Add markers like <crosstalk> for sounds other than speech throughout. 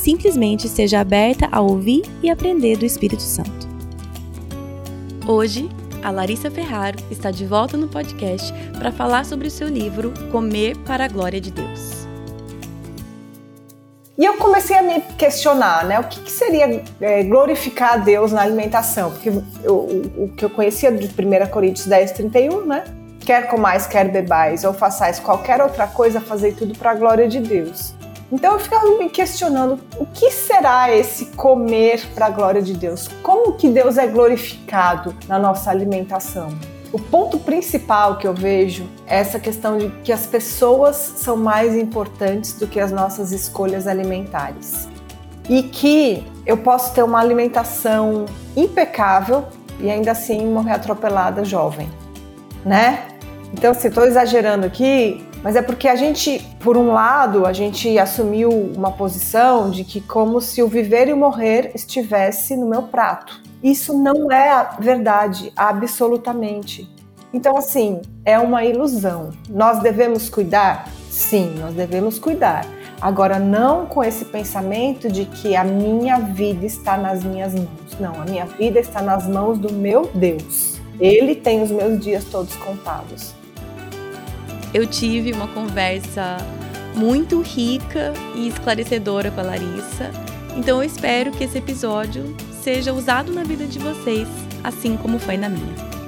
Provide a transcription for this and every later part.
Simplesmente seja aberta a ouvir e aprender do Espírito Santo. Hoje, a Larissa Ferraro está de volta no podcast para falar sobre o seu livro Comer para a Glória de Deus. E eu comecei a me questionar, né? O que, que seria é, glorificar a Deus na alimentação? Porque eu, o, o, que eu conhecia de 1 Coríntios 10, 31, né? Quer comais, quer bebais, ou façais qualquer outra coisa, fazei tudo para a glória de Deus. Então eu ficava me questionando o que será esse comer para a glória de Deus? Como que Deus é glorificado na nossa alimentação? O ponto principal que eu vejo é essa questão de que as pessoas são mais importantes do que as nossas escolhas alimentares. E que eu posso ter uma alimentação impecável e ainda assim morrer atropelada jovem, né? Então, se estou exagerando aqui, mas é porque a gente, por um lado, a gente assumiu uma posição de que como se o viver e o morrer estivesse no meu prato. Isso não é a verdade, absolutamente. Então, assim, é uma ilusão. Nós devemos cuidar? Sim, nós devemos cuidar. Agora, não com esse pensamento de que a minha vida está nas minhas mãos. Não, a minha vida está nas mãos do meu Deus. Ele tem os meus dias todos contados. Eu tive uma conversa muito rica e esclarecedora com a Larissa. Então eu espero que esse episódio seja usado na vida de vocês, assim como foi na minha.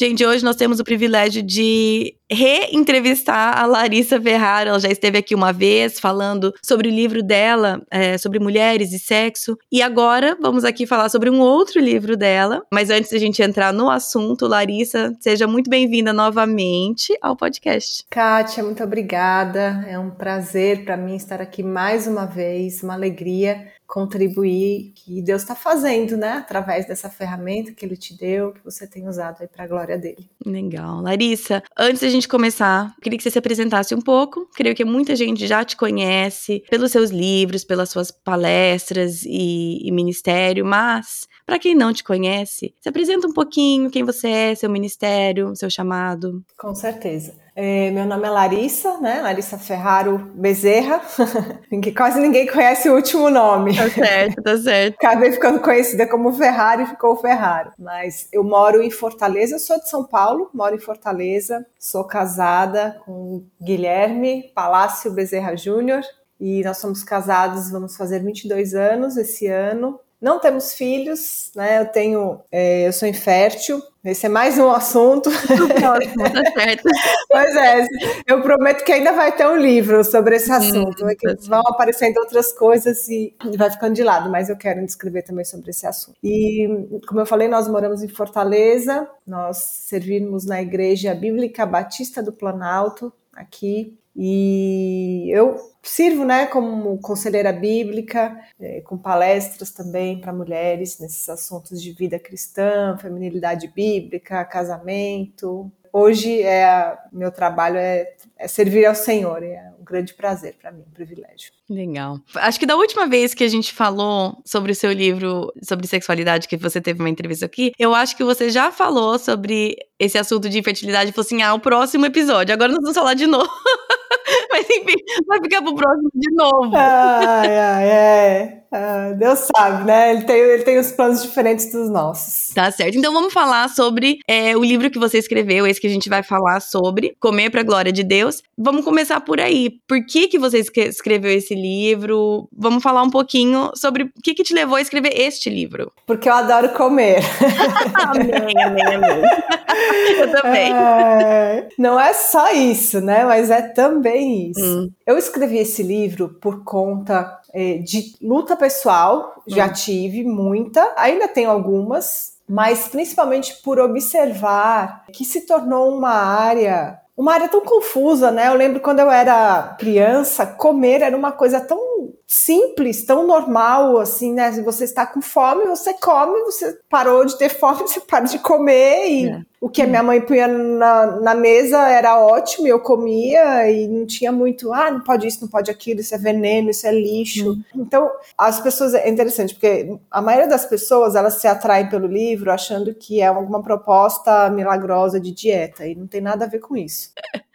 Gente, hoje nós temos o privilégio de reentrevistar a Larissa Ferrara. Ela já esteve aqui uma vez falando sobre o livro dela, é, sobre mulheres e sexo. E agora vamos aqui falar sobre um outro livro dela. Mas antes da gente entrar no assunto, Larissa, seja muito bem-vinda novamente ao podcast. Kátia, muito obrigada. É um prazer para mim estar aqui mais uma vez, uma alegria contribuir que Deus está fazendo, né? Através dessa ferramenta que Ele te deu, que você tem usado aí para a glória dele. Legal. Larissa, antes da gente começar, queria que você se apresentasse um pouco. Creio que muita gente já te conhece pelos seus livros, pelas suas palestras e, e ministério, mas para quem não te conhece, se apresenta um pouquinho quem você é, seu ministério, seu chamado. Com certeza. É, meu nome é Larissa, né? Larissa Ferraro Bezerra. <laughs> Quase ninguém conhece o último nome. Tá certo, tá certo. <laughs> Acabei ficando conhecida como Ferrari e ficou Ferraro. Mas eu moro em Fortaleza, sou de São Paulo, moro em Fortaleza, sou casada com Guilherme Palácio Bezerra Júnior. E nós somos casados, vamos fazer 22 anos esse ano. Não temos filhos, né? Eu tenho, é, eu sou infértil. Esse é mais um assunto. Tá. <laughs> Pois é, eu prometo que ainda vai ter um livro sobre esse assunto. Hum, tá vão aparecendo outras coisas e vai ficando de lado, mas eu quero descrever também sobre esse assunto. E, como eu falei, nós moramos em Fortaleza, nós servimos na Igreja Bíblica Batista do Planalto, aqui e eu sirvo né, como conselheira bíblica, é, com palestras também para mulheres nesses assuntos de vida cristã, feminilidade bíblica, casamento. Hoje é meu trabalho é, é servir ao Senhor, é um grande prazer para mim, um privilégio. Legal. Acho que da última vez que a gente falou sobre o seu livro sobre sexualidade, que você teve uma entrevista aqui, eu acho que você já falou sobre esse assunto de infertilidade e falou assim: ah, o próximo episódio. Agora nós vamos falar de novo. <laughs> Mas enfim, vai ficar pro próximo de novo. Ai, ai, é. Ah, Deus sabe, né? Ele tem, ele tem os planos diferentes dos nossos. Tá certo. Então vamos falar sobre é, o livro que você escreveu, esse que a gente vai falar sobre, Comer para a Glória de Deus. Vamos começar por aí. Por que, que você escreveu esse livro? Vamos falar um pouquinho sobre o que, que te levou a escrever este livro. Porque eu adoro comer. <laughs> amém, amém, amém. <laughs> eu também. É, não é só isso, né? Mas é também isso. Hum. Eu escrevi esse livro por conta é, de luta pessoal, já hum. tive muita, ainda tenho algumas, mas principalmente por observar que se tornou uma área uma área tão confusa, né? Eu lembro quando eu era criança, comer era uma coisa tão simples, tão normal, assim, né? Se você está com fome, você come, você parou de ter fome, <laughs> você para de comer e é. O que a minha mãe punha na, na mesa era ótimo, eu comia e não tinha muito, ah, não pode isso, não pode aquilo, isso é veneno, isso é lixo. Hum. Então, as pessoas, é interessante, porque a maioria das pessoas, elas se atraem pelo livro achando que é alguma proposta milagrosa de dieta e não tem nada a ver com isso. <laughs>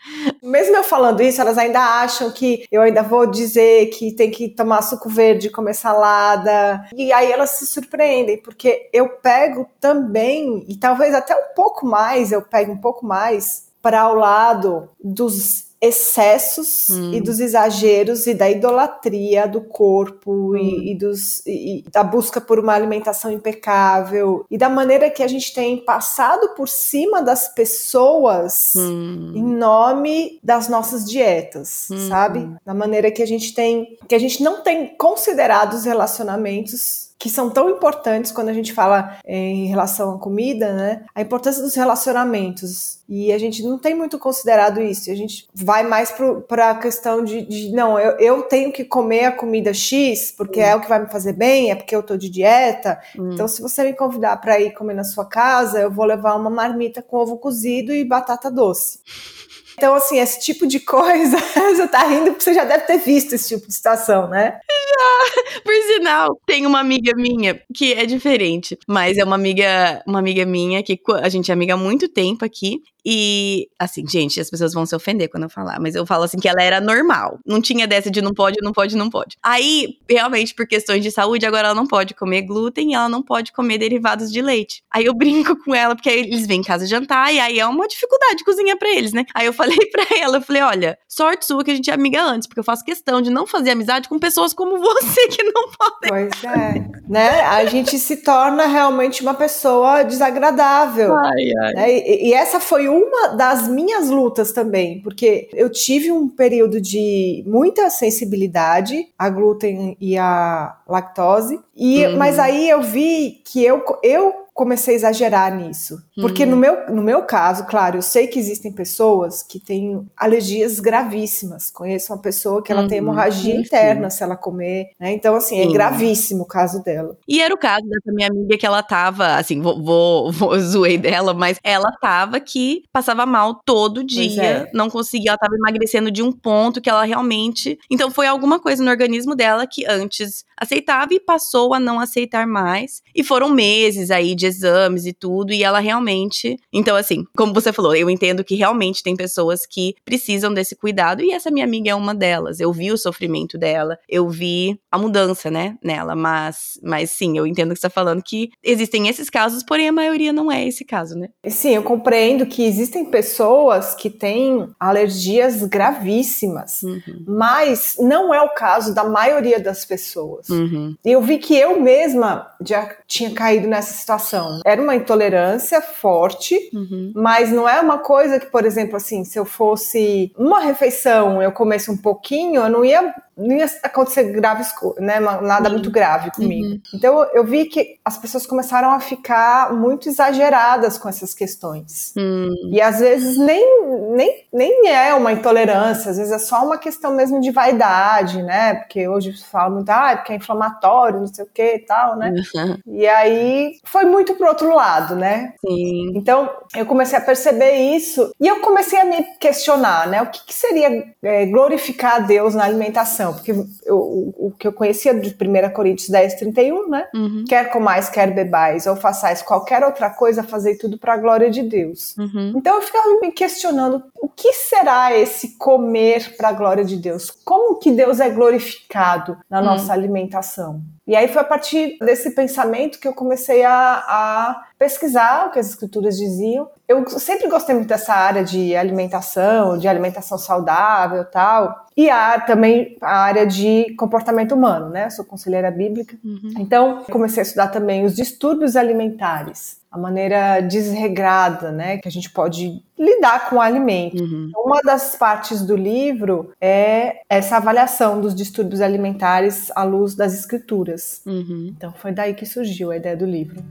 Mesmo eu falando isso, elas ainda acham que eu ainda vou dizer que tem que tomar suco verde, comer salada. E aí elas se surpreendem, porque eu pego também, e talvez até um pouco mais, eu pego um pouco mais para o lado dos excessos hum. e dos exageros e da idolatria do corpo hum. e, e, dos, e, da busca por uma alimentação impecável e da maneira que a gente tem passado por cima das pessoas hum. em nome das nossas dietas, hum. sabe? Da maneira que a gente tem que a gente não tem considerado os relacionamentos que são tão importantes quando a gente fala em relação à comida, né? A importância dos relacionamentos. E a gente não tem muito considerado isso. A gente vai mais para a questão de, de não, eu, eu, tenho que comer a comida X porque hum. é o que vai me fazer bem, é porque eu tô de dieta. Hum. Então, se você me convidar para ir comer na sua casa, eu vou levar uma marmita com ovo cozido e batata doce. Então, assim, esse tipo de coisa, <laughs> você tá rindo porque você já deve ter visto esse tipo de situação, né? Já! Por sinal, tem uma amiga minha que é diferente, mas é uma amiga, uma amiga minha que a gente é amiga há muito tempo aqui e, assim, gente, as pessoas vão se ofender quando eu falar, mas eu falo assim que ela era normal. Não tinha dessa de não pode, não pode, não pode. Aí, realmente, por questões de saúde, agora ela não pode comer glúten e ela não pode comer derivados de leite. Aí eu <laughs> brinco com ela, porque eles vêm em casa jantar e aí é uma dificuldade cozinhar para eles, né? Aí eu falei <laughs> pra ela, eu falei, olha, sorte sua que a gente é amiga antes, porque eu faço questão de não fazer amizade com pessoas como <laughs> você que não podem. Pois é, né? A gente se torna realmente uma pessoa desagradável. Ai, ai. Né? E, e essa foi uma das minhas lutas também, porque eu tive um período de muita sensibilidade a glúten e a lactose, e, uhum. mas aí eu vi que eu, eu comecei a exagerar nisso. Porque uhum. no, meu, no meu caso, claro, eu sei que existem pessoas que têm alergias gravíssimas. Conheço uma pessoa que ela uhum. tem hemorragia interna se ela comer, né? Então, assim, é gravíssimo o caso dela. E era o caso dessa minha amiga que ela tava, assim, vou, vou, vou <laughs> zoei dela, mas ela tava que passava mal todo dia, é. não conseguia, ela tava emagrecendo de um ponto que ela realmente. Então, foi alguma coisa no organismo dela que antes aceitava e passou a não aceitar mais. E foram meses aí de de exames e tudo, e ela realmente. Então, assim, como você falou, eu entendo que realmente tem pessoas que precisam desse cuidado, e essa minha amiga é uma delas. Eu vi o sofrimento dela, eu vi a mudança, né, nela, mas, mas sim, eu entendo que você está falando que existem esses casos, porém a maioria não é esse caso, né? Sim, eu compreendo que existem pessoas que têm alergias gravíssimas, uhum. mas não é o caso da maioria das pessoas. Uhum. Eu vi que eu mesma já tinha caído nessa situação era uma intolerância forte, uhum. mas não é uma coisa que, por exemplo, assim, se eu fosse uma refeição, eu comesse um pouquinho, eu não ia não ia acontecer graves, né, nada muito grave comigo. Uhum. Então eu vi que as pessoas começaram a ficar muito exageradas com essas questões. Uhum. E às vezes nem, nem, nem é uma intolerância, às vezes é só uma questão mesmo de vaidade, né? Porque hoje fala muito, ah, é porque é inflamatório, não sei o que e tal, né? Uhum. E aí foi muito pro outro lado, né? Sim. Então eu comecei a perceber isso e eu comecei a me questionar, né? O que, que seria é, glorificar a Deus na alimentação? Porque eu, o, o, que eu conhecia de 1 Coríntios 10, 31, né? Uhum. Quer comais, quer bebais, ou façais qualquer outra coisa, fazei tudo para a glória de Deus. Uhum. Então eu ficava me questionando o que será esse comer para a glória de Deus? Como que Deus é glorificado na uhum. nossa alimentação? E aí foi a partir desse pensamento que eu comecei a, a, pesquisar o que as escrituras diziam. Eu sempre gostei muito dessa área de alimentação, de alimentação saudável tal. E a, também a área de comportamento humano, né? Eu sou conselheira bíblica. Uhum. Então, comecei a estudar também os distúrbios alimentares a maneira desregrada, né, que a gente pode lidar com o alimento. Uhum. Uma das partes do livro é essa avaliação dos distúrbios alimentares à luz das escrituras. Uhum. Então foi daí que surgiu a ideia do livro.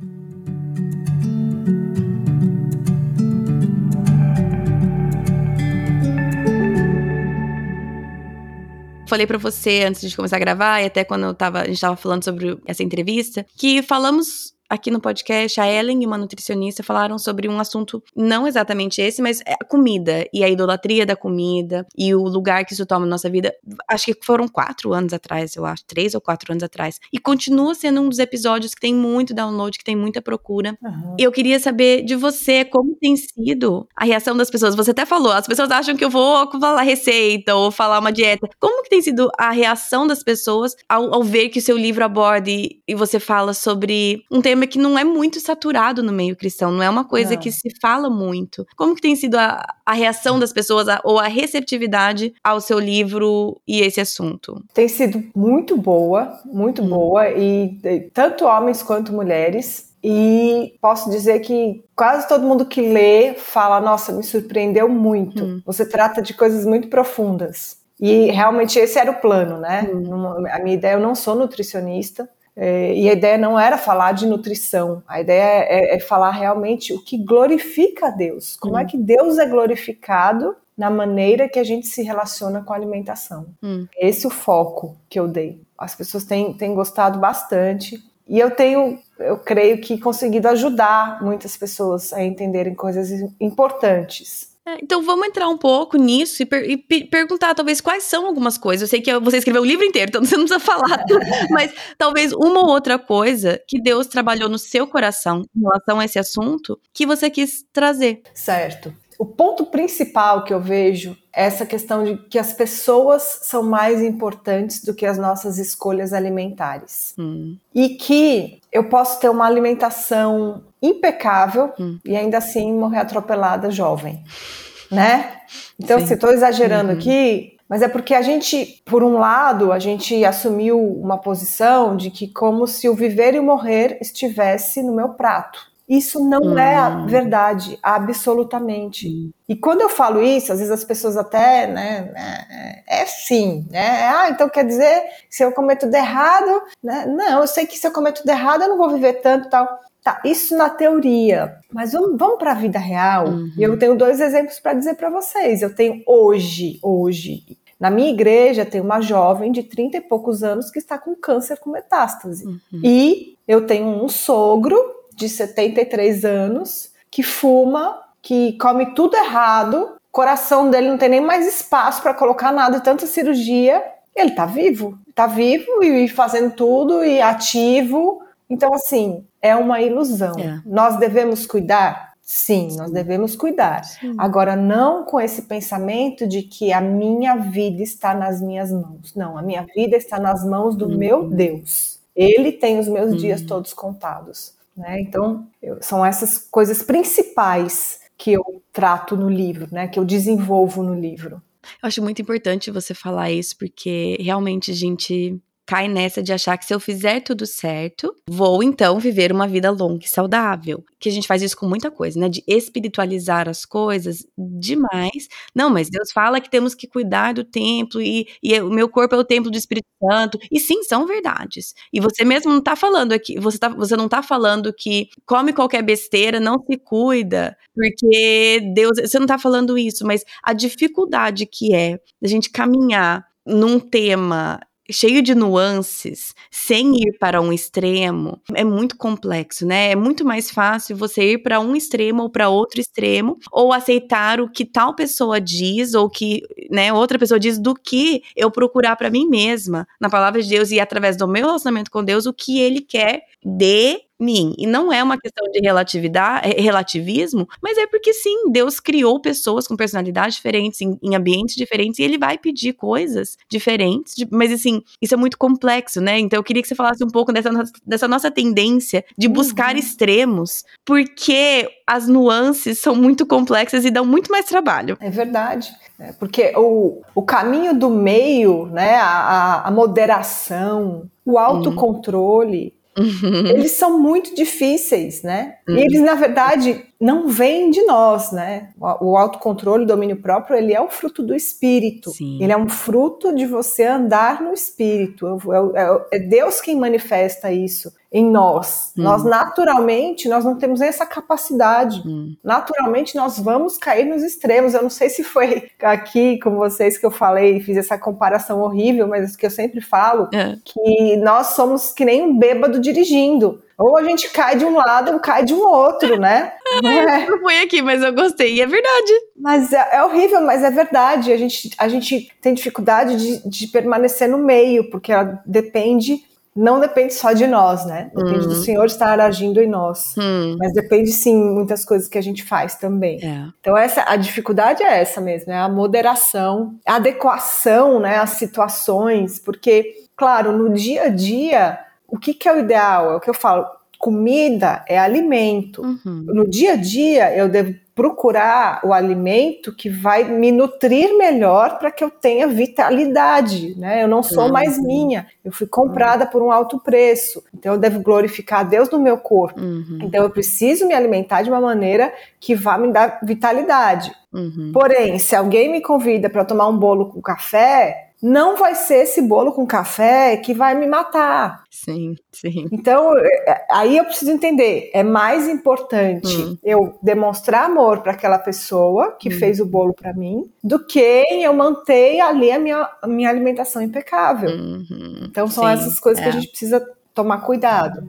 falei para você antes de começar a gravar, e até quando eu tava, a gente estava falando sobre essa entrevista, que falamos aqui no podcast, a Ellen e uma nutricionista falaram sobre um assunto não exatamente esse, mas é a comida e a idolatria da comida e o lugar que isso toma na nossa vida. Acho que foram quatro anos atrás, eu acho, três ou quatro anos atrás. E continua sendo um dos episódios que tem muito download, que tem muita procura. Uhum. E eu queria saber de você como tem sido a reação das pessoas. Você até falou, as pessoas acham que eu vou falar receita ou falar uma dieta. Como que tem sido a reação das pessoas ao, ao ver que o seu livro aborda e, e você fala sobre um tema que não é muito saturado no meio cristão, não é uma coisa não. que se fala muito. Como que tem sido a, a reação das pessoas a, ou a receptividade ao seu livro e esse assunto? Tem sido muito boa, muito hum. boa, e, e tanto homens quanto mulheres. E posso dizer que quase todo mundo que lê fala: Nossa, me surpreendeu muito. Hum. Você trata de coisas muito profundas. E realmente esse era o plano, né? Hum. A minha ideia, eu não sou nutricionista, é, e a ideia não era falar de nutrição, a ideia é, é falar realmente o que glorifica a Deus. Como é hum. é que Deus é glorificado na maneira que a gente se relaciona com a alimentação. Hum. Esse é o foco que eu dei. As pessoas têm, têm gostado bastante. E eu tenho, eu creio que conseguido ajudar muitas pessoas a entenderem coisas importantes. É, então vamos entrar um pouco nisso e, per e perguntar, talvez, quais são algumas coisas. Eu sei que você escreveu o livro inteiro, então <laughs> você não precisa falar mas talvez uma ou outra coisa que Deus trabalhou no seu coração em relação a esse assunto que você quis trazer. Certo. O ponto principal que eu vejo é essa questão de que as pessoas são mais importantes do que as nossas escolhas alimentares. Hum. E que eu posso ter uma alimentação impecável hum. e ainda assim morrer atropelada jovem, né? Então, Sim. se estou exagerando uhum. aqui, mas é porque a gente, por um lado, a gente assumiu uma posição de que como se o viver e o morrer estivesse no meu prato. Isso não hum. é a hum. verdade, absolutamente. Hum. E quando eu falo isso, às vezes as pessoas até, né, é, é sim, né? Ah, então quer dizer, se eu comer tudo errado, né? Não, eu sei que se eu comer tudo errado, eu não vou viver tanto tal. Tá, isso na teoria, mas vamos, vamos para a vida real. Uhum. E eu tenho dois exemplos para dizer para vocês. Eu tenho hoje, hoje, na minha igreja tem uma jovem de 30 e poucos anos que está com câncer com metástase. Uhum. E eu tenho um sogro de 73 anos que fuma, que come tudo errado, coração dele não tem nem mais espaço para colocar nada, tanta cirurgia. Ele tá vivo, tá vivo e fazendo tudo e ativo. Então, assim, é uma ilusão. É. Nós devemos cuidar? Sim, Sim, nós devemos cuidar. Sim. Agora, não com esse pensamento de que a minha vida está nas minhas mãos. Não, a minha vida está nas mãos do uhum. meu Deus. Ele tem os meus uhum. dias todos contados. Né? Então, eu, são essas coisas principais que eu trato no livro, né? que eu desenvolvo no livro. Eu acho muito importante você falar isso, porque realmente a gente cai nessa de achar que se eu fizer tudo certo, vou então viver uma vida longa e saudável. Que a gente faz isso com muita coisa, né? De espiritualizar as coisas demais. Não, mas Deus fala que temos que cuidar do templo e, e o meu corpo é o templo do Espírito Santo. E sim, são verdades. E você mesmo não tá falando aqui, você, tá, você não tá falando que come qualquer besteira, não se cuida, porque Deus. Você não tá falando isso, mas a dificuldade que é a gente caminhar num tema cheio de nuances, sem ir para um extremo, é muito complexo, né? É muito mais fácil você ir para um extremo ou para outro extremo, ou aceitar o que tal pessoa diz ou que, né, outra pessoa diz do que eu procurar para mim mesma na palavra de Deus e através do meu relacionamento com Deus o que ele quer de mim. E não é uma questão de relatividade, é, relativismo, mas é porque sim, Deus criou pessoas com personalidades diferentes, em, em ambientes diferentes, e ele vai pedir coisas diferentes. De, mas assim, isso é muito complexo, né? Então eu queria que você falasse um pouco dessa, dessa nossa tendência de buscar uhum. extremos, porque as nuances são muito complexas e dão muito mais trabalho. É verdade. É, porque o, o caminho do meio, né, a, a moderação, o autocontrole, Uhum. Eles são muito difíceis, né? Uhum. E eles, na verdade, não vêm de nós, né? O autocontrole, o domínio próprio, ele é o fruto do espírito. Sim. Ele é um fruto de você andar no espírito. É, é, é Deus quem manifesta isso. Em nós. Hum. Nós naturalmente nós não temos essa capacidade. Hum. Naturalmente nós vamos cair nos extremos. Eu não sei se foi <laughs> aqui com vocês que eu falei, fiz essa comparação horrível, mas que eu sempre falo é. que nós somos que nem um bêbado dirigindo. Ou a gente cai de um lado ou cai de um outro, né? <laughs> É. Não foi aqui, mas eu gostei, e é verdade. Mas é, é, horrível, mas é verdade. A gente, a gente tem dificuldade de, de permanecer no meio, porque ela depende não depende só de nós, né? Depende do uhum. Senhor estar agindo em nós. Hum. Mas depende sim muitas coisas que a gente faz também. É. Então essa a dificuldade é essa mesmo, é a moderação, a adequação, né, às situações, porque claro, no dia a dia, o que, que é o ideal? É o que eu falo, comida é alimento. Uhum. No dia a dia, eu devo procurar o alimento que vai me nutrir melhor para que eu tenha vitalidade, né? Eu não sou uhum. mais minha, eu fui comprada por um alto preço, então eu devo glorificar a Deus no meu corpo. Uhum. Então eu preciso me alimentar de uma maneira que vá me dar vitalidade. Uhum. Porém, se alguém me convida para tomar um bolo com café, não vai ser esse bolo com café que vai me matar. Sim, sim. Então, é, aí eu preciso entender, é mais importante hum. eu demonstrar amor para aquela pessoa que hum. fez o bolo para mim, do que eu manter ali a minha, a minha alimentação impecável. Uhum. Então, são sim, essas coisas é. que a é. gente precisa tomar cuidado.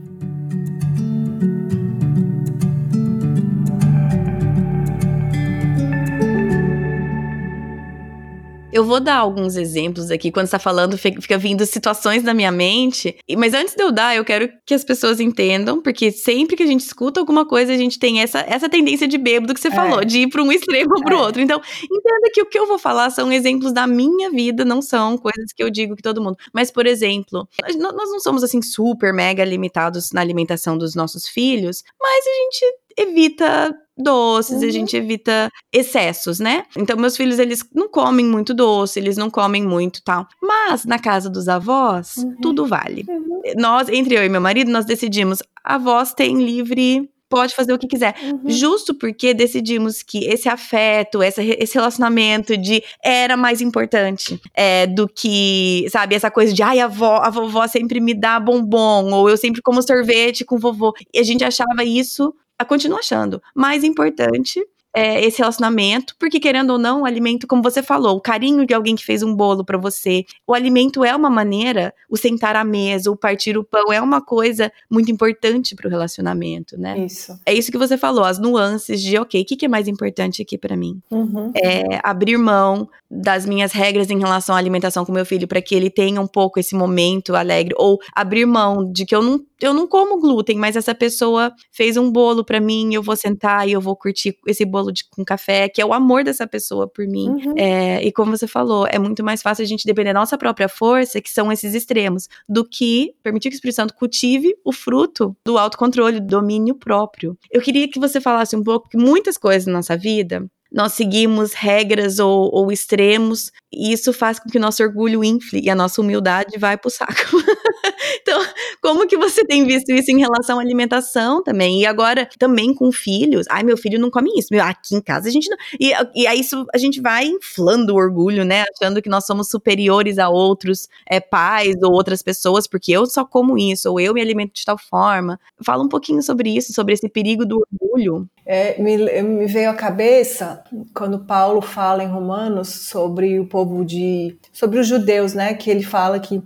Eu vou dar alguns exemplos aqui. Quando está falando, fica vindo situações na minha mente. Mas antes de eu dar, eu quero que as pessoas entendam, porque sempre que a gente escuta alguma coisa, a gente tem essa, essa tendência de bêbado que você é. falou, de ir para um extremo ou para o é. outro. Então, entenda que o que eu vou falar são exemplos da minha vida, não são coisas que eu digo que todo mundo. Mas, por exemplo, nós não somos assim super mega limitados na alimentação dos nossos filhos, mas a gente evita doces, uhum. a gente evita excessos, né? Então, meus filhos, eles não comem muito doce, eles não comem muito tal. Mas, na casa dos avós, uhum. tudo vale. Uhum. Nós, entre eu e meu marido, nós decidimos, avós têm livre pode fazer o que quiser. Uhum. Justo porque decidimos que esse afeto, essa, esse relacionamento de era mais importante é, do que, sabe, essa coisa de ai, a, avó, a vovó sempre me dá bombom, ou eu sempre como sorvete com vovô. E a gente achava isso continuo achando. Mais importante é, esse relacionamento, porque querendo ou não, o alimento, como você falou, o carinho de alguém que fez um bolo para você, o alimento é uma maneira, o sentar à mesa, o partir o pão é uma coisa muito importante para o relacionamento, né? Isso. É isso que você falou, as nuances de, ok, o que, que é mais importante aqui para mim? Uhum. É abrir mão das minhas regras em relação à alimentação com meu filho para que ele tenha um pouco esse momento alegre, ou abrir mão de que eu não eu não como glúten, mas essa pessoa fez um bolo para mim, eu vou sentar e eu vou curtir esse bolo de, com café, que é o amor dessa pessoa por mim. Uhum. É, e como você falou, é muito mais fácil a gente depender da nossa própria força, que são esses extremos, do que permitir que o Espírito Santo cultive o fruto do autocontrole, do domínio próprio. Eu queria que você falasse um pouco que muitas coisas na nossa vida nós seguimos regras ou, ou, extremos, e isso faz com que o nosso orgulho infle e a nossa humildade vai pro saco. <laughs> então, como que você tem visto isso em relação à alimentação também? E agora, também com filhos. Ai, meu filho não come isso. Meu, aqui em casa a gente não. E, e aí isso a gente vai inflando o orgulho, né? Achando que nós somos superiores a outros é, pais ou outras pessoas, porque eu só como isso, ou eu me alimento de tal forma. Fala um pouquinho sobre isso, sobre esse perigo do orgulho. É, me, me veio à cabeça quando Paulo fala em Romanos sobre o povo de. sobre os judeus, né? Que ele fala que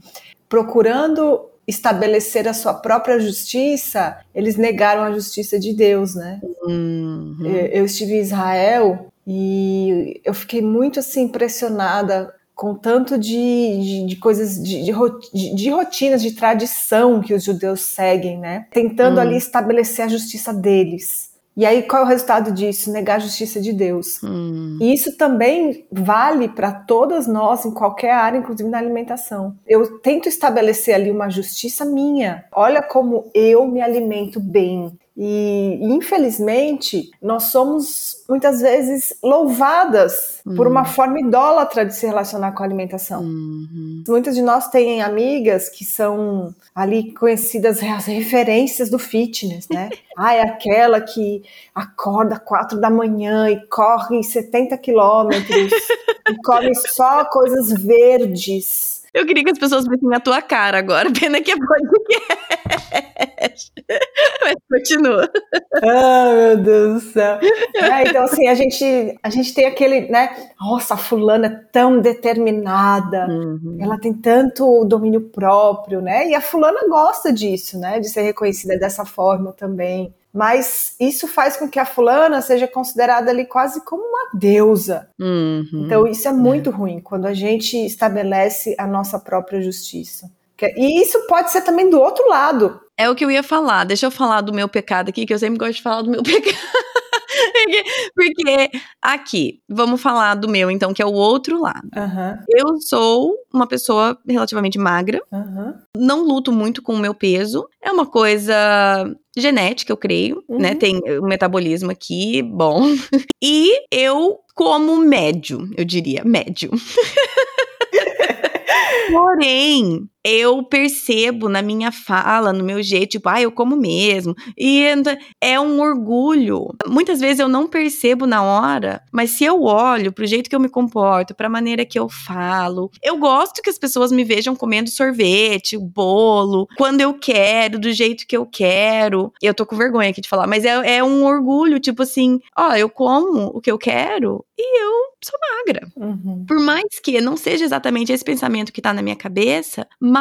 procurando estabelecer a sua própria justiça, eles negaram a justiça de Deus, né? Uhum. Eu, estive em Israel e eu fiquei muito assim impressionada com tanto de, de, de coisas, de, de, de, rotinas, de tradição que os judeus seguem, né? Tentando uhum. ali estabelecer a justiça deles. E aí, qual é o resultado disso? Negar a justiça de Deus. Hum. E isso também vale para todas nós, em qualquer área, inclusive na alimentação. Eu tento estabelecer ali uma justiça minha. Olha como eu me alimento bem. E, infelizmente, nós somos muitas vezes louvadas uhum. por uma uhum. forma idólatra de se relacionar com a alimentação. Uhum. Muitas de nós têm amigas que são ali conhecidas as referências do fitness, né? <laughs> ah, é aquela que acorda quatro da manhã e corre 70 quilômetros e come só coisas verdes Eu queria que as pessoas vissem a tua cara agora. <laughs> Pena que é podcast. Mas continua. Ah, meu Deus do céu. <laughs> É, então, assim, a gente, a gente tem aquele, né? Nossa, a fulana é tão determinada, uhum. ela tem tanto domínio próprio, né? E a fulana gosta disso, né? De ser reconhecida dessa forma também mas isso faz com que a fulana seja considerada ali quase como uma deusa. Uhum. Então isso é muito é. ruim quando a gente estabelece a nossa própria justiça. E isso pode ser também do outro lado. É o que eu ia falar. Deixa eu falar do meu pecado aqui, que eu sempre gosto de falar do meu <laughs> pecado. Porque aqui, vamos falar do meu, então, que é o outro lado. Uhum. Eu sou uma pessoa relativamente magra, uhum. não luto muito com o meu peso, é uma coisa genética, eu creio, né? uhum. né? Tem o metabolismo aqui, bom. <laughs> E eu como médio, eu diria, médio. <laughs> Porém, eu percebo na minha fala, no meu jeito, tipo, ah, eu como mesmo. E é um orgulho. Muitas vezes eu não percebo na hora, mas se eu olho pro jeito que eu me comporto, pra maneira que eu falo, eu gosto que as pessoas me vejam comendo sorvete, bolo, quando eu quero, do jeito que eu quero. Eu tô com vergonha aqui de falar, mas é, é um orgulho, tipo assim, ó, eu como o que eu quero e eu sou magra. Uhum. Por mais que não seja exatamente esse pensamento que tá na minha cabeça, mas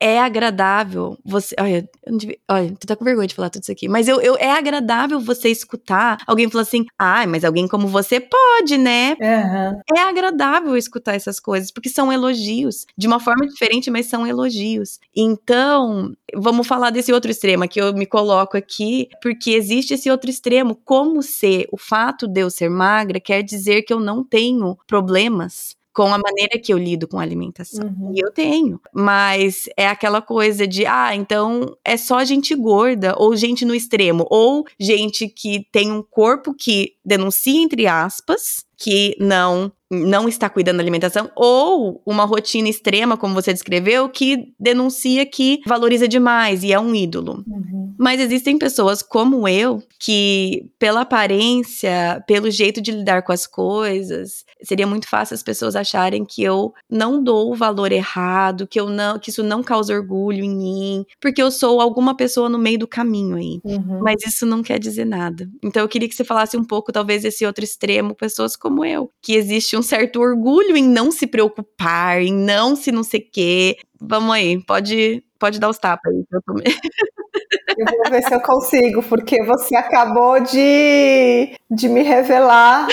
é agradável você. Olha, devia, olha, tu tá com vergonha de falar tudo isso aqui. Mas eu, eu, é agradável você escutar alguém falar assim: ah, mas alguém como você pode, né? Uhum. É agradável escutar essas coisas, porque são elogios. De uma forma diferente, mas são elogios. Então, vamos falar desse outro extremo que eu me coloco aqui, porque existe esse outro extremo. Como ser o fato de eu ser magra quer dizer que eu não tenho problemas com a maneira que eu lido com a alimentação. Uhum. E eu tenho. Mas é aquela coisa de, ah, então é só gente gorda, ou gente no extremo, ou gente que tem um corpo que denuncia, entre aspas, que não não está cuidando da alimentação, ou uma rotina extrema, como você descreveu, que denuncia que valoriza demais e é um ídolo. Uhum. Mas existem pessoas como eu que, pela aparência, pelo jeito de lidar com as coisas, seria muito fácil as pessoas acharem que eu não dou o valor errado, que eu não, que isso não causa orgulho em mim, porque eu sou alguma pessoa no meio do caminho aí. Uhum. Mas isso não quer dizer nada. Então eu queria que você falasse um pouco, talvez, desse outro extremo, pessoas como eu, que existe um certo orgulho em não se preocupar, em não se não sei quê. Vamos aí, pode, pode dar os tapas aí. Eu, tô... <laughs> eu vou ver se eu consigo, porque você acabou de, de me revelar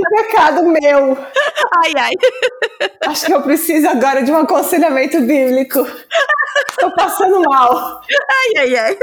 um pecado meu. Ai, ai. Acho que eu preciso agora de um aconselhamento bíblico. Tô passando mal. Ai, ai, ai.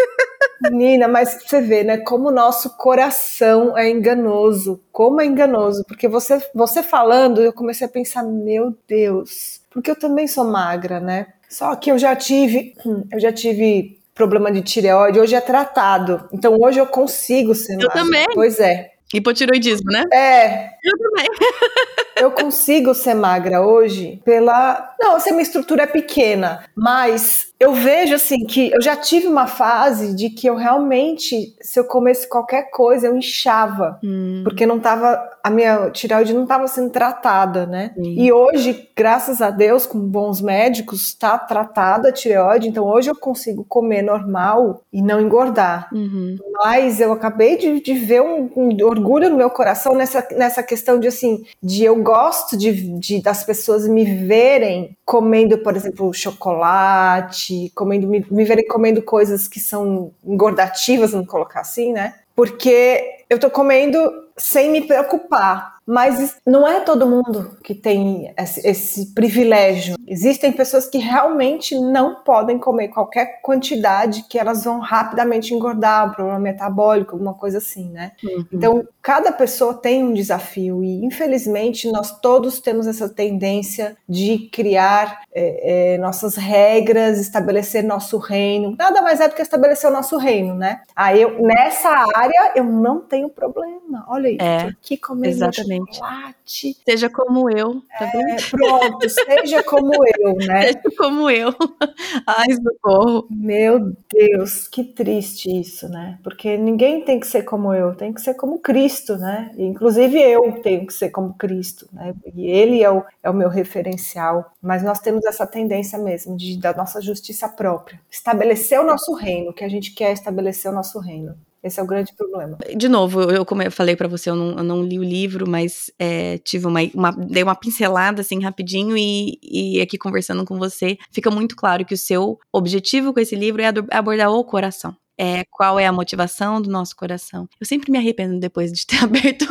Menina, mas você vê, né, como o nosso coração é enganoso. Como é enganoso. Porque você, você falando, eu comecei a pensar, meu Deus. Porque eu também sou magra, né? Só que eu já tive, eu já tive problema de tireoide, hoje é tratado. Então hoje eu consigo ser eu magra. Eu também. Pois é. Hipotiroidismo, né? É. Eu também. <laughs> eu consigo ser magra hoje pela. Não, assim, minha estrutura é pequena, mas eu vejo assim que eu já tive uma fase de que eu realmente, se eu comesse qualquer coisa, eu inchava, hum. porque não tava a minha tireoide não estava sendo tratada, né? Sim. E hoje, graças a Deus, com bons médicos, está tratada a tireoide, então hoje eu consigo comer normal e não engordar. Uhum. Mas eu acabei de, de ver um, um, orgulho no meu coração nessa, nessa questão de assim, de eu gosto de, de das pessoas me verem comendo, por exemplo, chocolate, comendo, me, me verem comendo coisas que são engordativas, vamos colocar assim, né? Porque eu tô comendo sem me preocupar. Mas não é todo mundo que tem esse, esse, privilégio. Existem pessoas que realmente não podem comer qualquer quantidade que elas vão rapidamente engordar, um problema metabólico, alguma coisa assim, né? Uhum. Então, cada pessoa tem um desafio e, infelizmente, nós todos temos essa tendência de criar é, é, nossas regras, estabelecer nosso reino. Nada mais é do que estabelecer o nosso reino, né? Aí, eu, nessa área, eu não tenho problema. Olha, É, aqui comendo exatamente. chocolate. Seja como eu, tá? É, pronto, <laughs> seja como eu, né? Seja como eu. <laughs> Ai, socorro. Meu Deus, que triste isso, né? Porque ninguém tem que ser como eu, tem que ser como Cristo, né? E, inclusive eu tenho que ser como Cristo, né? E ele é o, é o meu referencial. Mas nós temos essa tendência mesmo de da nossa justiça própria, estabelecer o nosso reino, que a gente quer estabelecer o nosso reino. Esse é o grande problema. De novo, eu, como eu falei pra você, eu não, eu não li o livro, mas é, tive uma, uma- dei uma pincelada assim rapidinho e, e aqui conversando com você, fica muito claro que o seu objetivo com esse livro é abordar o coração. É, qual é a motivação do nosso coração. Eu sempre me arrependo depois de ter <laughs> aberto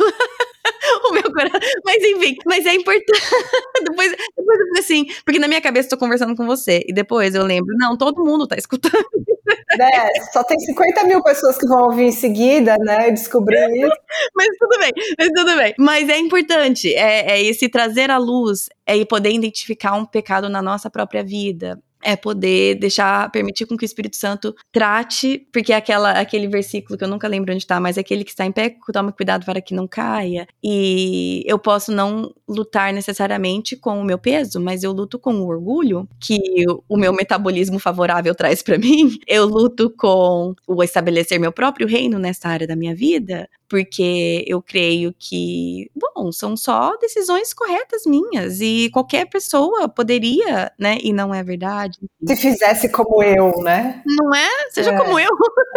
coração. Mas enfim, mas é importante. <laughs> depois, depois eu fico assim, porque na minha cabeça eu tô conversando com você. E depois eu lembro, não, todo mundo tá escutando. <laughs> Né? Só tem 50 mil pessoas que vão ouvir em seguida, né? Descobrir isso. Mas tudo bem, mas tudo bem. Mas é importante, é, é esse trazer à luz, é poder identificar um pecado na nossa própria vida. É poder deixar, permitir com que o Espírito Santo trate, porque é aquela, aquele versículo que eu nunca lembro onde tá, mas é aquele que está em pé, toma cuidado para que não caia. E eu posso não lutar necessariamente com o meu peso, mas eu luto com o orgulho que o meu metabolismo favorável traz para <laughs> mim. Eu luto com o estabelecer meu próprio reino nessa área da minha vida, porque eu creio que, bom, são só decisões corretas minhas e qualquer pessoa poderia, né? E não é verdade. Se fizesse como eu, né? Não é? Seja É. como eu,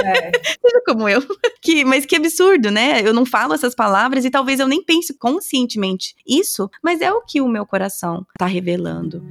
É. <laughs> seja como eu. Que, mas que absurdo, né? Eu não falo essas palavras e talvez eu nem pense conscientemente isso, mas é o que o meu coração tá revelando.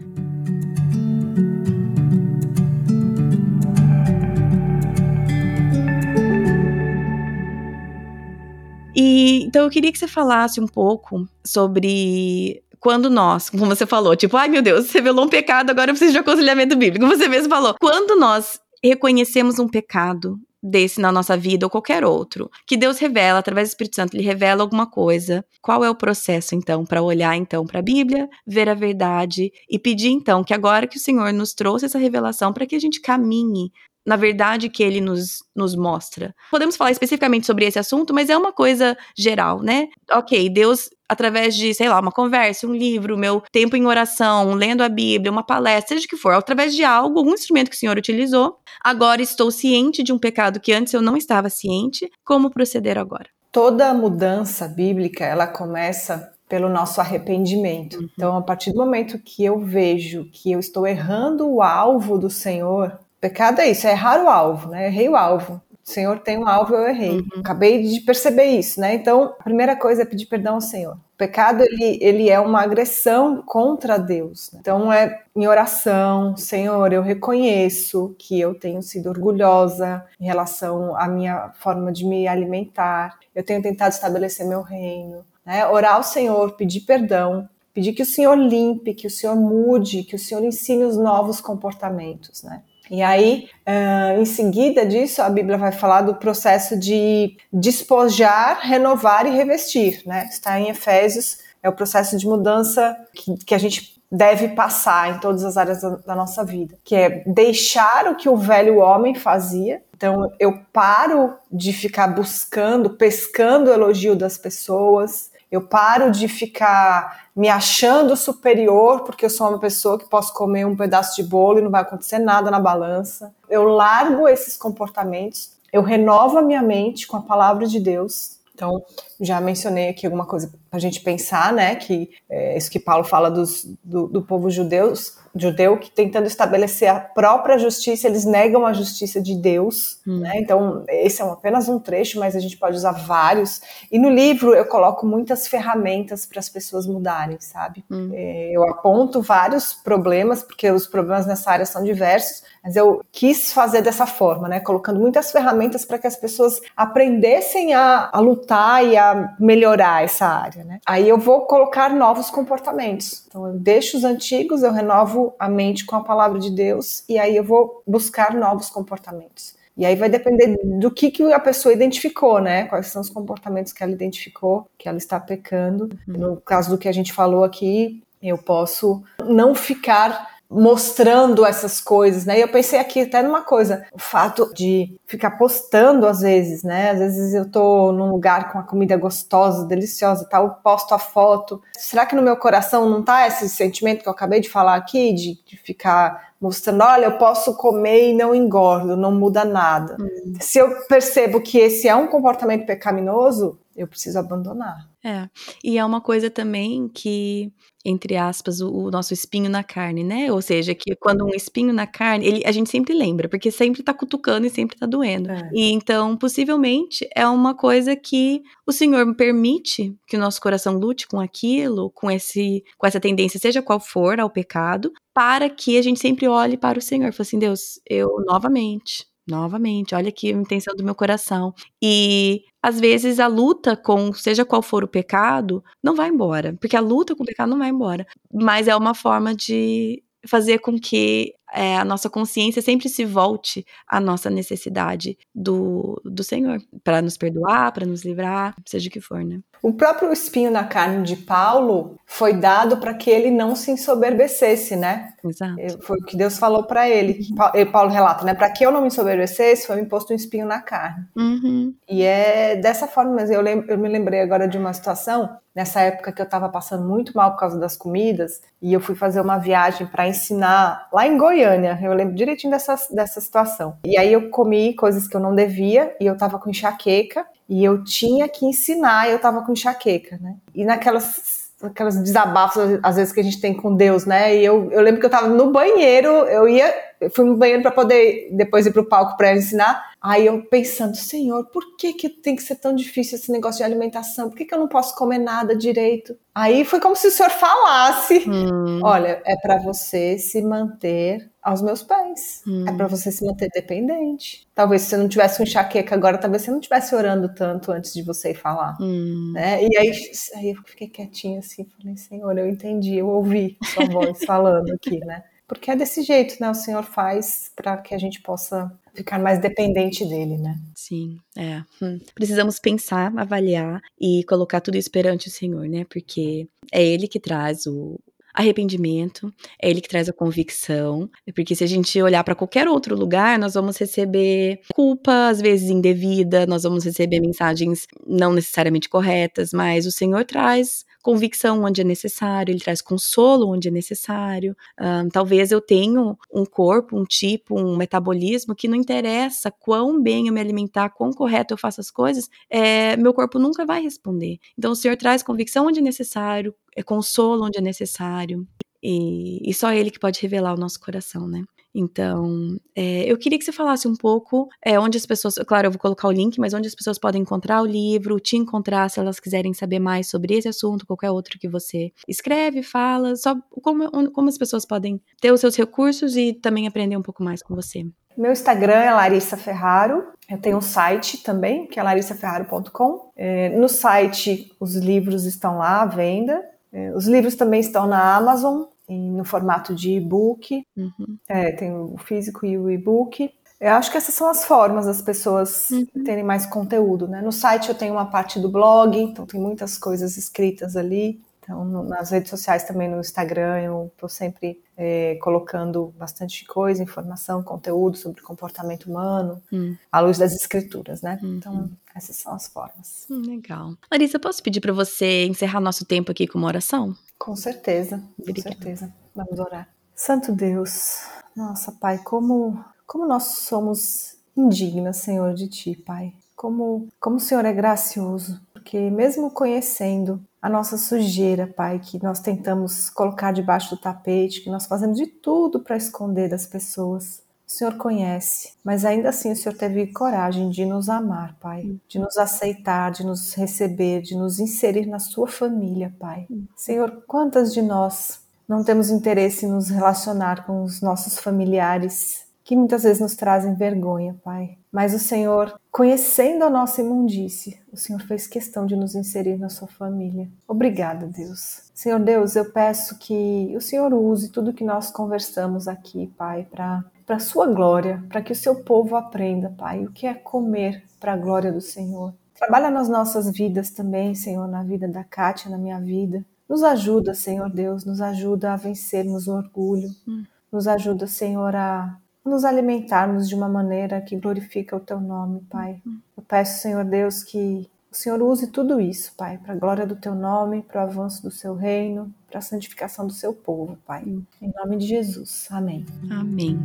E então eu queria que você falasse um pouco sobre quando nós, como você falou, tipo, ai meu Deus, você revelou um pecado, agora eu preciso de aconselhamento bíblico. Você mesmo falou. Quando nós reconhecemos um pecado desse na nossa vida ou qualquer outro, que Deus revela através do Espírito Santo, ele revela alguma coisa. Qual é o processo então para olhar então para a Bíblia, ver a verdade e pedir então que agora que o Senhor nos trouxe essa revelação para que a gente caminhe na verdade que ele nos, nos mostra. Podemos falar especificamente sobre esse assunto, mas é uma coisa geral, né? Ok, Deus, através de, sei lá, uma conversa, um livro, meu tempo em oração, lendo a Bíblia, uma palestra, seja o que for, através de algo, algum instrumento que o Senhor utilizou, agora estou ciente de um pecado que antes eu não estava ciente, como proceder agora? Toda mudança bíblica, ela começa pelo nosso arrependimento. Uhum. Então, a partir do momento que eu vejo que eu estou errando o alvo do Senhor, pecado é isso, é errar o alvo, né? Errei o alvo. O Senhor tem um alvo, eu errei. Uhum. Acabei de perceber isso, né? Então, a primeira coisa é pedir perdão ao Senhor. O pecado, ele, ele é uma agressão contra Deus. né? Então, é em oração, Senhor, eu reconheço que eu tenho sido orgulhosa em relação à minha forma de me alimentar. Eu tenho tentado estabelecer meu reino. Né? Orar ao Senhor, pedir perdão, pedir que o Senhor limpe, que o Senhor mude, que o Senhor ensine os novos comportamentos, né? E aí, uh, em seguida disso, a Bíblia vai falar do processo de despojar, renovar e revestir, né? Está em Efésios, é o processo de mudança que, que a gente deve passar em todas as áreas da, da nossa vida, que é deixar o que o velho homem fazia. Então, eu paro de ficar buscando, pescando o elogio das pessoas, eu paro de ficar me achando superior porque eu sou uma pessoa que posso comer um pedaço de bolo e não vai acontecer nada na balança. Eu largo esses comportamentos, eu renovo a minha mente com a palavra de Deus. Então, já mencionei aqui alguma coisa a gente pensar, né? Que é isso que Paulo fala dos, do, do povo judeus, judeu que tentando estabelecer a própria justiça, eles negam a justiça de Deus. Hum. Né? Então, esse é um, apenas um trecho, mas a gente pode usar vários. E no livro eu coloco muitas ferramentas para as pessoas mudarem, sabe? Hum. É, eu aponto vários problemas, porque os problemas nessa área são diversos, mas eu quis fazer dessa forma, né? Colocando muitas ferramentas para que as pessoas aprendessem a, a lutar e a melhorar essa área, né? Aí eu vou colocar novos comportamentos. Então eu deixo os antigos, eu renovo a mente com a palavra de Deus e aí eu vou buscar novos comportamentos. E aí vai depender do que, que a pessoa identificou, né? Quais são os comportamentos que ela identificou, que ela está pecando. Uhum. No caso do que a gente falou aqui, eu posso não ficar mostrando essas coisas, né? E eu pensei aqui até numa coisa, o fato de ficar postando às vezes, né? Às vezes eu tô num lugar com uma comida gostosa, deliciosa, tal, posto a foto. Será que no meu coração não tá esse sentimento que eu acabei de falar aqui, de, de ficar mostrando, olha, eu posso comer e não engordo, não muda nada. Hum. Se eu percebo que esse é um comportamento pecaminoso, eu preciso abandonar. É, e é uma coisa também que, entre aspas, o, o, nosso espinho na carne, né? Ou seja, que quando um espinho na carne, ele, a gente sempre lembra, porque sempre tá cutucando e sempre tá doendo. É. E então, possivelmente, é uma coisa que o Senhor permite que o nosso coração lute com aquilo, com, esse, com essa tendência, seja qual for, ao pecado, para que a gente sempre olhe para o Senhor. Fala assim, Deus, eu novamente Novamente, olha aqui a intenção do meu coração. E às vezes a luta com seja qual for o pecado não vai embora, porque a luta com o pecado não vai embora, mas é uma forma de fazer com que é, a nossa consciência sempre se volte à nossa necessidade do, do Senhor, para nos perdoar, para nos livrar, seja o que for, né? O próprio espinho na carne de Paulo foi dado para que ele não se ensoberbecesse, né? Exato. Foi o que Deus falou para ele. Uhum. Paulo relata, né? Para que eu não me ensoberbecesse, foi me posto um espinho na carne. Uhum. E é dessa forma, mas eu, eu me lembrei agora de uma situação nessa época que eu estava passando muito mal por causa das comidas e eu fui fazer uma viagem para ensinar lá em Goiânia. Eu lembro direitinho dessa, dessa situação. E aí eu comi coisas que eu não devia e eu estava com enxaqueca e eu tinha que ensinar eu estava com enxaqueca, né? E naquelas aquelas desabafos às vezes que a gente tem com Deus, né? E eu, eu lembro que eu estava no banheiro, eu ia, eu fui no banheiro para poder depois ir para o palco para ensinar. Aí eu pensando, Senhor, por que, que tem que ser tão difícil esse negócio de alimentação? Por que, que eu não posso comer nada direito? Aí foi como se o Senhor falasse: hum. Olha, é para você se manter aos meus pés. Hum. É para você se manter dependente. Talvez se você não tivesse um enxaqueca agora, talvez você não estivesse orando tanto antes de você ir falar. Hum. Né? E aí, aí eu fiquei quietinha assim, falei, Senhor, eu entendi, eu ouvi sua voz falando aqui, né? Porque é desse jeito, né? O Senhor faz para que a gente possa ficar mais dependente dele, né? Sim, é. Hum. Precisamos pensar, avaliar e colocar tudo isso perante o Senhor, né? Porque é Ele que traz o, arrependimento, é ele que traz a convicção, porque se a gente olhar para qualquer outro lugar, nós vamos receber culpa, às vezes indevida, nós vamos receber mensagens não necessariamente corretas, mas o Senhor traz convicção onde é necessário, ele traz consolo onde é necessário. Um, talvez eu tenha um corpo, um tipo, um metabolismo que não interessa quão bem eu me alimentar, quão correto eu faço as coisas, é, meu corpo nunca vai responder. Então o Senhor traz convicção onde é necessário, é consolo onde é necessário. E, e só Ele que pode revelar o nosso coração, né? Então, é, eu queria que você falasse um pouco é, onde as pessoas, claro, eu vou colocar o link, mas onde as pessoas podem encontrar o livro, te encontrar se elas quiserem saber mais sobre esse assunto, qualquer outro que você escreve, fala, só como, como as pessoas podem ter os seus recursos e também aprender um pouco mais com você. Meu Instagram é Larissa Ferraro. Eu tenho um site também, que é larissaferraro.com. É, no site, os livros estão lá à venda. É, os livros também estão na Amazon, no formato de e-book. Uhum. É, tem o físico e o e-book. Eu acho que essas são as formas das pessoas uhum. terem mais conteúdo, né? No site eu tenho uma parte do blog, então tem muitas coisas escritas ali. Então, no, nas redes sociais também, no Instagram, eu estou sempre é, colocando bastante coisa, informação, conteúdo sobre comportamento humano, hum. à luz das escrituras, né? Uhum. Então, essas são as formas. Hum, legal. Larissa, posso pedir para você encerrar nosso tempo aqui com uma oração? Com certeza, Obrigada. com certeza. Vamos orar. Santo Deus, nossa Pai, como, como nós somos indignas, Senhor, de Ti, Pai. Como, como o Senhor é gracioso, porque mesmo conhecendo a nossa sujeira, Pai, que nós tentamos colocar debaixo do tapete, que nós fazemos de tudo para esconder das pessoas, o Senhor conhece, mas ainda assim o Senhor teve coragem de nos amar, Pai, de nos aceitar, de nos receber, de nos inserir na Sua família, Pai. Senhor, quantas de nós não temos interesse em nos relacionar com os nossos familiares, que muitas vezes nos trazem vergonha, Pai. Mas o Senhor, conhecendo a nossa imundície, o Senhor fez questão de nos inserir na sua família. Obrigada, Deus. Senhor Deus, eu peço que o Senhor use tudo que nós conversamos aqui, Pai, para para a sua glória, para que o seu povo aprenda, Pai, o que é comer para a glória do Senhor. Trabalha nas nossas vidas também, Senhor, na vida da Kátia, na minha vida. Nos ajuda, Senhor Deus, nos ajuda a vencermos o orgulho. Hum. Nos ajuda, Senhor, a nos alimentarmos de uma maneira que glorifica o teu nome, Pai. Eu peço, Senhor Deus, que o Senhor use tudo isso, Pai, para a glória do teu nome, para o avanço do seu reino, para a santificação do seu povo, Pai. Em nome de Jesus. Amém. Amém.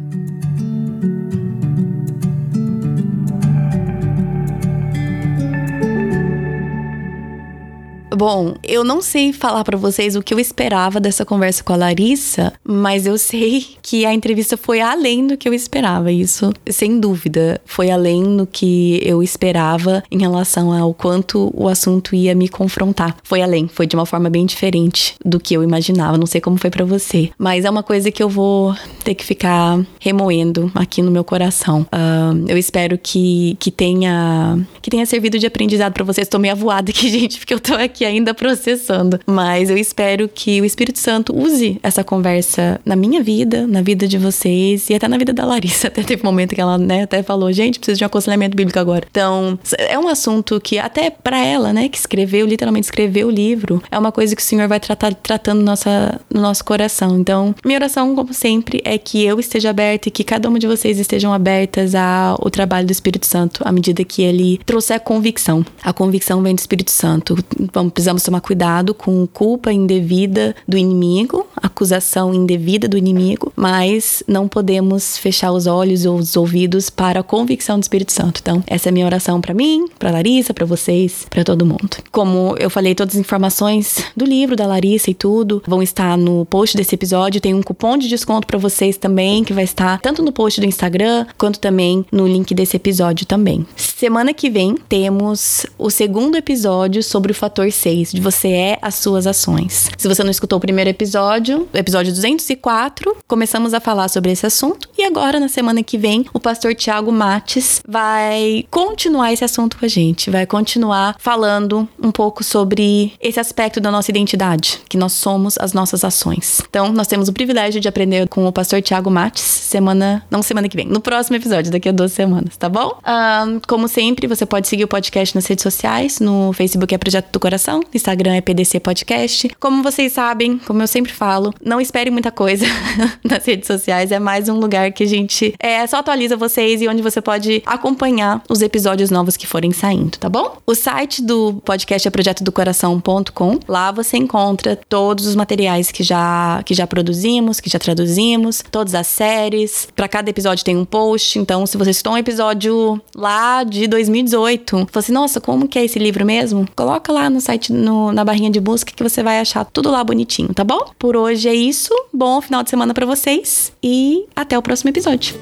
Bom, eu não sei falar para vocês o que eu esperava dessa conversa com a Larissa, mas eu sei que a entrevista foi além do que eu esperava. Isso, sem dúvida, foi além do que eu esperava em relação ao quanto o assunto ia me confrontar. Foi além, foi de uma forma bem diferente do que eu imaginava. Não sei como foi para você, mas é uma coisa que eu vou ter que ficar remoendo aqui no meu coração. Uh, eu espero que, que tenha que tenha servido de aprendizado para vocês. Tô meio avoada aqui, <laughs> gente, porque eu tô aqui ainda processando. Mas eu espero que o Espírito Santo use essa conversa na minha vida, na vida de vocês e até na vida da Larissa. <laughs> Até teve um momento que ela, né, até falou: gente, preciso de um aconselhamento bíblico agora. Então, é um assunto que, até para ela, né, que escreveu, literalmente escreveu o livro, é uma coisa que o Senhor vai tratar, tratando nossa, no nosso coração. Então, minha oração, como sempre, é que eu esteja aberta e que cada uma de vocês estejam abertas ao trabalho do Espírito Santo à medida que ele trouxer convicção. A convicção vem do Espírito Santo. Vamos precisamos tomar cuidado com culpa indevida do inimigo, acusação indevida do inimigo, mas não podemos fechar os olhos ou os ouvidos para a convicção do Espírito Santo. Então, essa é a minha oração para mim, para Larissa, para vocês, para todo mundo. Como eu falei, todas as informações do livro da Larissa e tudo vão estar no post desse episódio. Tem um cupom de desconto para vocês também, que vai estar tanto no post do Instagram quanto também no link desse episódio também. Semana que vem temos o segundo episódio sobre o fator 6, de você é as suas ações. Se você não escutou o primeiro episódio, episódio 204, começamos a falar sobre esse assunto e agora na semana que vem o pastor Tiago Mates vai continuar esse assunto com a gente, vai continuar falando um pouco sobre esse aspecto da nossa identidade, que nós somos as nossas ações. Então, nós temos o privilégio de aprender com o pastor Tiago Mates semana, não semana que vem, no próximo episódio, daqui a duas semanas, tá bom? Um, como sempre, você pode seguir o podcast nas redes sociais, no Facebook é Projeto do Coração, Instagram é PDC Podcast. Como vocês sabem, como eu sempre falo, não espere muita coisa <laughs> nas redes sociais, é mais um lugar que a gente é, só atualiza vocês e onde você pode acompanhar os episódios novos que forem saindo, tá bom? O site do podcast é projetodocoração.com. Lá você encontra todos os materiais que já que já produzimos, que já traduzimos, todas as séries. Para cada episódio tem um post, então se você citou um episódio lá de 2018, você assim, nossa, como que é esse livro mesmo? Coloca lá no site, no, na barrinha de busca que você vai achar tudo lá bonitinho, tá bom? Por hoje é isso. Bom final de semana para vocês e até o próximo episódio.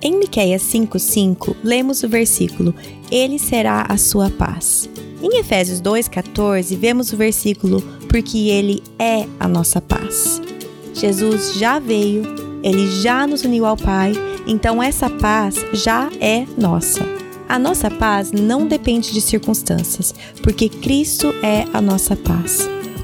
Em Miqueias 5:5, lemos o versículo: Ele será a sua paz. Em Efésios 2:14, vemos o versículo: Porque ele é a nossa paz. Jesus já veio, ele já nos uniu ao Pai, então essa paz já é nossa. A nossa paz não depende de circunstâncias, porque Cristo é a nossa paz.